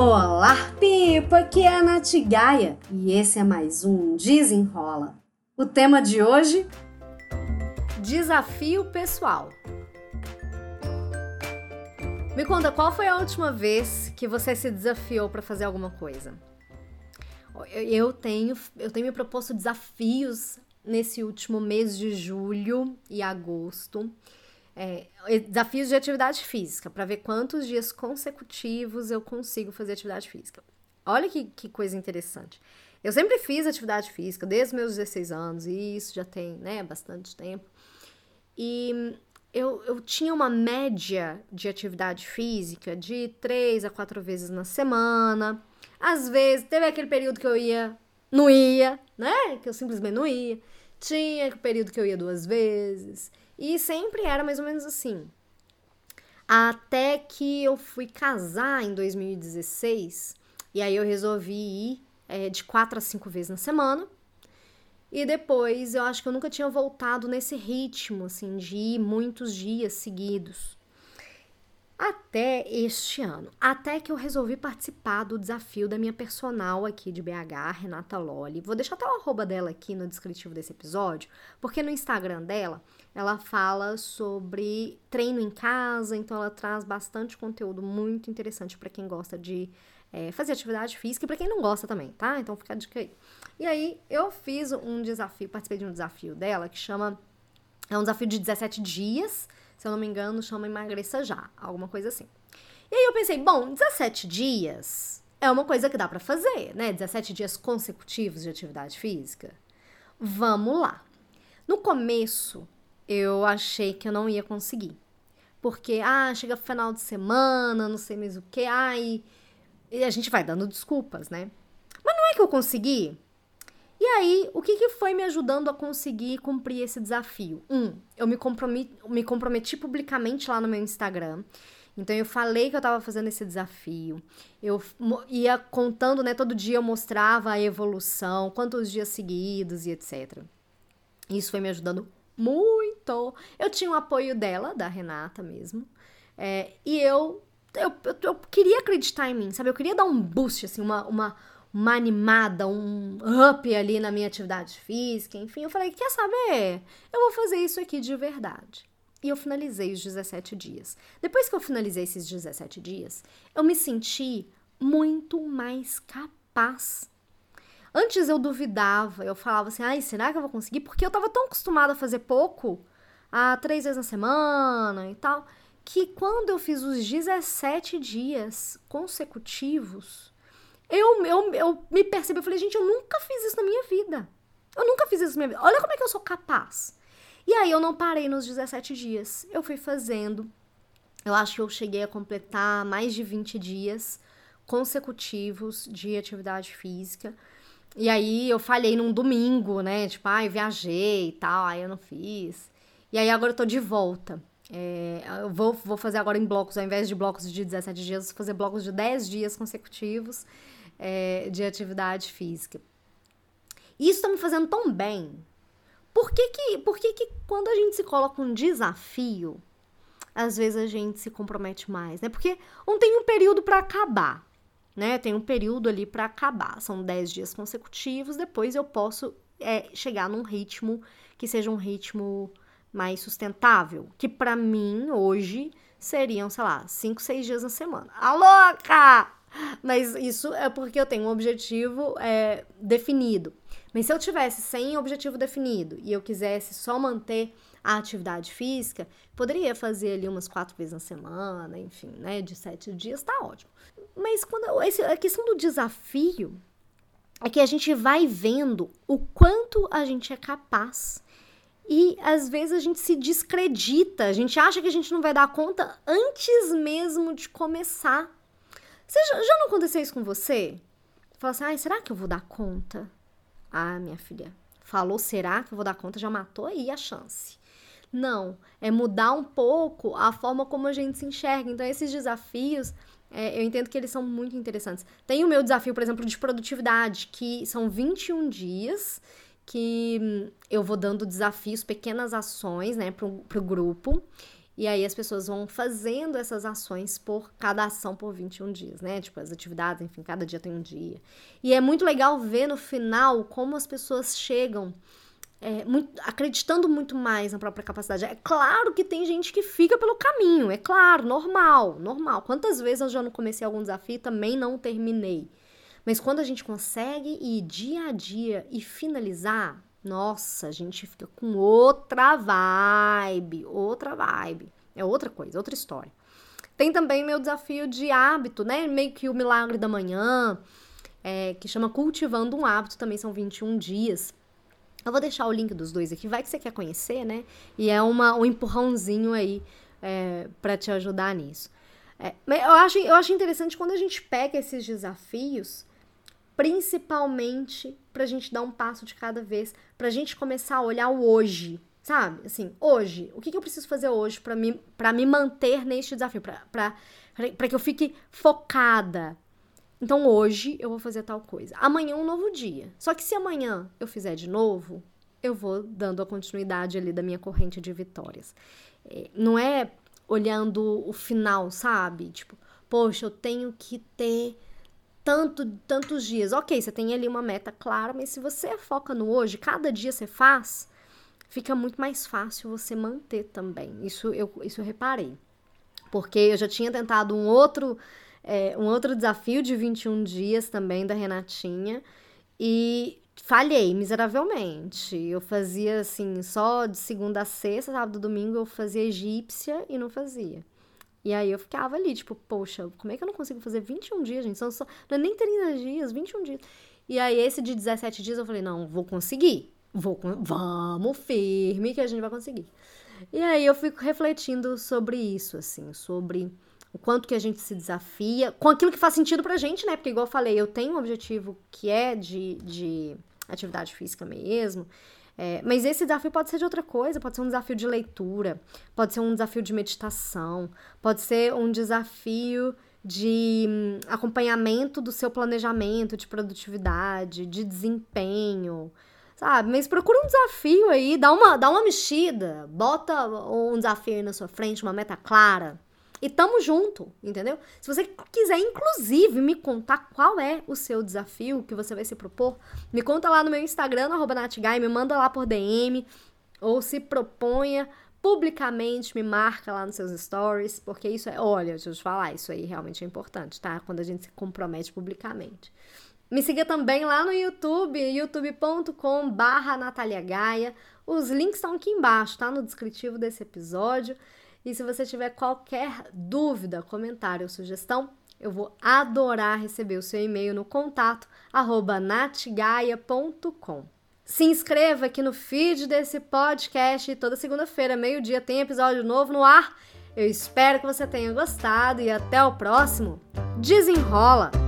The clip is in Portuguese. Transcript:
Olá, Pipa! Aqui é a Nath Gaia e esse é mais um Desenrola. O tema de hoje: Desafio pessoal. Me conta qual foi a última vez que você se desafiou para fazer alguma coisa? Eu tenho, eu tenho me proposto desafios nesse último mês de julho e agosto. É, desafios de atividade física, para ver quantos dias consecutivos eu consigo fazer atividade física. Olha que, que coisa interessante. Eu sempre fiz atividade física desde meus 16 anos, e isso já tem né, bastante tempo. E eu, eu tinha uma média de atividade física de três a quatro vezes na semana. Às vezes, teve aquele período que eu ia, não ia, né? Que eu simplesmente não ia. Tinha período que eu ia duas vezes. E sempre era mais ou menos assim. Até que eu fui casar em 2016. E aí eu resolvi ir é, de quatro a cinco vezes na semana. E depois eu acho que eu nunca tinha voltado nesse ritmo, assim, de ir muitos dias seguidos. Até este ano. Até que eu resolvi participar do desafio da minha personal aqui de BH, Renata Lolli. Vou deixar até o arroba dela aqui no descritivo desse episódio, porque no Instagram dela ela fala sobre treino em casa, então ela traz bastante conteúdo muito interessante para quem gosta de é, fazer atividade física e para quem não gosta também, tá? Então fica a dica aí. E aí eu fiz um desafio, participei de um desafio dela que chama. É um desafio de 17 dias, se eu não me engano, chama Emagreça Já, alguma coisa assim. E aí eu pensei, bom, 17 dias é uma coisa que dá para fazer, né? 17 dias consecutivos de atividade física. Vamos lá. No começo, eu achei que eu não ia conseguir. Porque, ah, chega final de semana, não sei mais o que, ai, e a gente vai dando desculpas, né? Mas não é que eu consegui. Aí, o que, que foi me ajudando a conseguir cumprir esse desafio? Um, eu me comprometi, me comprometi publicamente lá no meu Instagram. Então eu falei que eu estava fazendo esse desafio. Eu ia contando, né? Todo dia eu mostrava a evolução, quantos dias seguidos e etc. Isso foi me ajudando muito. Eu tinha o apoio dela, da Renata mesmo. É, e eu eu, eu, eu, queria acreditar em mim, sabe? Eu queria dar um boost, assim, uma, uma, uma animada, um up ali na minha atividade física, enfim. Eu falei, quer saber? Eu vou fazer isso aqui de verdade. E eu finalizei os 17 dias. Depois que eu finalizei esses 17 dias, eu me senti muito mais capaz. Antes eu duvidava, eu falava assim, ai, será que eu vou conseguir? Porque eu tava tão acostumada a fazer pouco, a três vezes na semana e tal, que quando eu fiz os 17 dias consecutivos, eu, eu, eu me percebi, eu falei, gente, eu nunca fiz isso na minha vida. Eu nunca fiz isso na minha vida. Olha como é que eu sou capaz. E aí eu não parei nos 17 dias. Eu fui fazendo. Eu acho que eu cheguei a completar mais de 20 dias consecutivos de atividade física. E aí eu falhei num domingo, né? Tipo, ai, ah, viajei e tal, aí eu não fiz. E aí agora eu tô de volta. É, eu vou, vou fazer agora em blocos, ao invés de blocos de 17 dias, vou fazer blocos de 10 dias consecutivos é, de atividade física. Isso tá me fazendo tão bem. Por que que, por que que quando a gente se coloca um desafio, às vezes a gente se compromete mais, né? Porque não tem um período para acabar, né? Tem um período ali para acabar. São 10 dias consecutivos, depois eu posso é, chegar num ritmo que seja um ritmo mais sustentável, que para mim hoje seriam, sei lá, 5, 6 dias na semana. A louca! Mas isso é porque eu tenho um objetivo é, definido. Mas se eu tivesse sem objetivo definido e eu quisesse só manter a atividade física, poderia fazer ali umas quatro vezes na semana, enfim, né? De sete dias, tá ótimo. Mas quando esse, a questão do desafio é que a gente vai vendo o quanto a gente é capaz e às vezes a gente se descredita, a gente acha que a gente não vai dar conta antes mesmo de começar. Você já, já não aconteceu isso com você? Fala assim, ai, será que eu vou dar conta? Ah, minha filha, falou será que eu vou dar conta, já matou aí a chance. Não, é mudar um pouco a forma como a gente se enxerga. Então, esses desafios, é, eu entendo que eles são muito interessantes. Tem o meu desafio, por exemplo, de produtividade, que são 21 dias que eu vou dando desafios, pequenas ações, né, pro, pro grupo. E aí as pessoas vão fazendo essas ações por cada ação por 21 dias, né? Tipo, as atividades, enfim, cada dia tem um dia. E é muito legal ver no final como as pessoas chegam é, muito, acreditando muito mais na própria capacidade. É claro que tem gente que fica pelo caminho, é claro, normal, normal. Quantas vezes eu já não comecei algum desafio e também não terminei? Mas quando a gente consegue ir dia a dia e finalizar, nossa, a gente fica com outra vibe, outra vibe. É outra coisa, outra história. Tem também meu desafio de hábito, né? Meio que o milagre da manhã, é, que chama Cultivando um Hábito, também são 21 dias. Eu vou deixar o link dos dois aqui, vai que você quer conhecer, né? E é uma, um empurrãozinho aí é, para te ajudar nisso. É, eu, acho, eu acho interessante quando a gente pega esses desafios, principalmente para a gente dar um passo de cada vez, para a gente começar a olhar o hoje, sabe? Assim, hoje, o que, que eu preciso fazer hoje para me, me manter neste desafio, para que eu fique focada, então hoje eu vou fazer tal coisa. Amanhã é um novo dia. Só que se amanhã eu fizer de novo, eu vou dando a continuidade ali da minha corrente de vitórias. É, não é olhando o final, sabe? Tipo, poxa, eu tenho que ter tanto, tantos dias. Ok, você tem ali uma meta clara, mas se você foca no hoje, cada dia você faz, fica muito mais fácil você manter também. Isso eu, isso eu reparei. Porque eu já tinha tentado um outro é, um outro desafio de 21 dias também da Renatinha e falhei miseravelmente. Eu fazia assim, só de segunda a sexta, sábado, domingo eu fazia egípcia e não fazia. E aí eu ficava ali, tipo, poxa, como é que eu não consigo fazer 21 dias, gente? São só, não é nem 30 dias, 21 dias. E aí esse de 17 dias eu falei, não, vou conseguir. Vou, vamos firme que a gente vai conseguir. E aí eu fico refletindo sobre isso, assim, sobre o quanto que a gente se desafia, com aquilo que faz sentido pra gente, né? Porque, igual eu falei, eu tenho um objetivo que é de, de atividade física mesmo. É, mas esse desafio pode ser de outra coisa, pode ser um desafio de leitura, pode ser um desafio de meditação, pode ser um desafio de hum, acompanhamento do seu planejamento, de produtividade, de desempenho, sabe? Mas procura um desafio aí, dá uma, dá uma mexida, bota um desafio aí na sua frente, uma meta clara, e tamo junto, entendeu? Se você quiser, inclusive, me contar qual é o seu desafio que você vai se propor, me conta lá no meu Instagram, natguy, me manda lá por DM, ou se proponha publicamente, me marca lá nos seus stories, porque isso é, olha, deixa eu te falar, isso aí realmente é importante, tá? Quando a gente se compromete publicamente. Me siga também lá no YouTube, youtube.com barra. Os links estão aqui embaixo, tá? No descritivo desse episódio. E se você tiver qualquer dúvida, comentário ou sugestão, eu vou adorar receber o seu e-mail no contato natgaia.com. Se inscreva aqui no feed desse podcast. Toda segunda-feira, meio-dia, tem episódio novo no ar. Eu espero que você tenha gostado e até o próximo. Desenrola!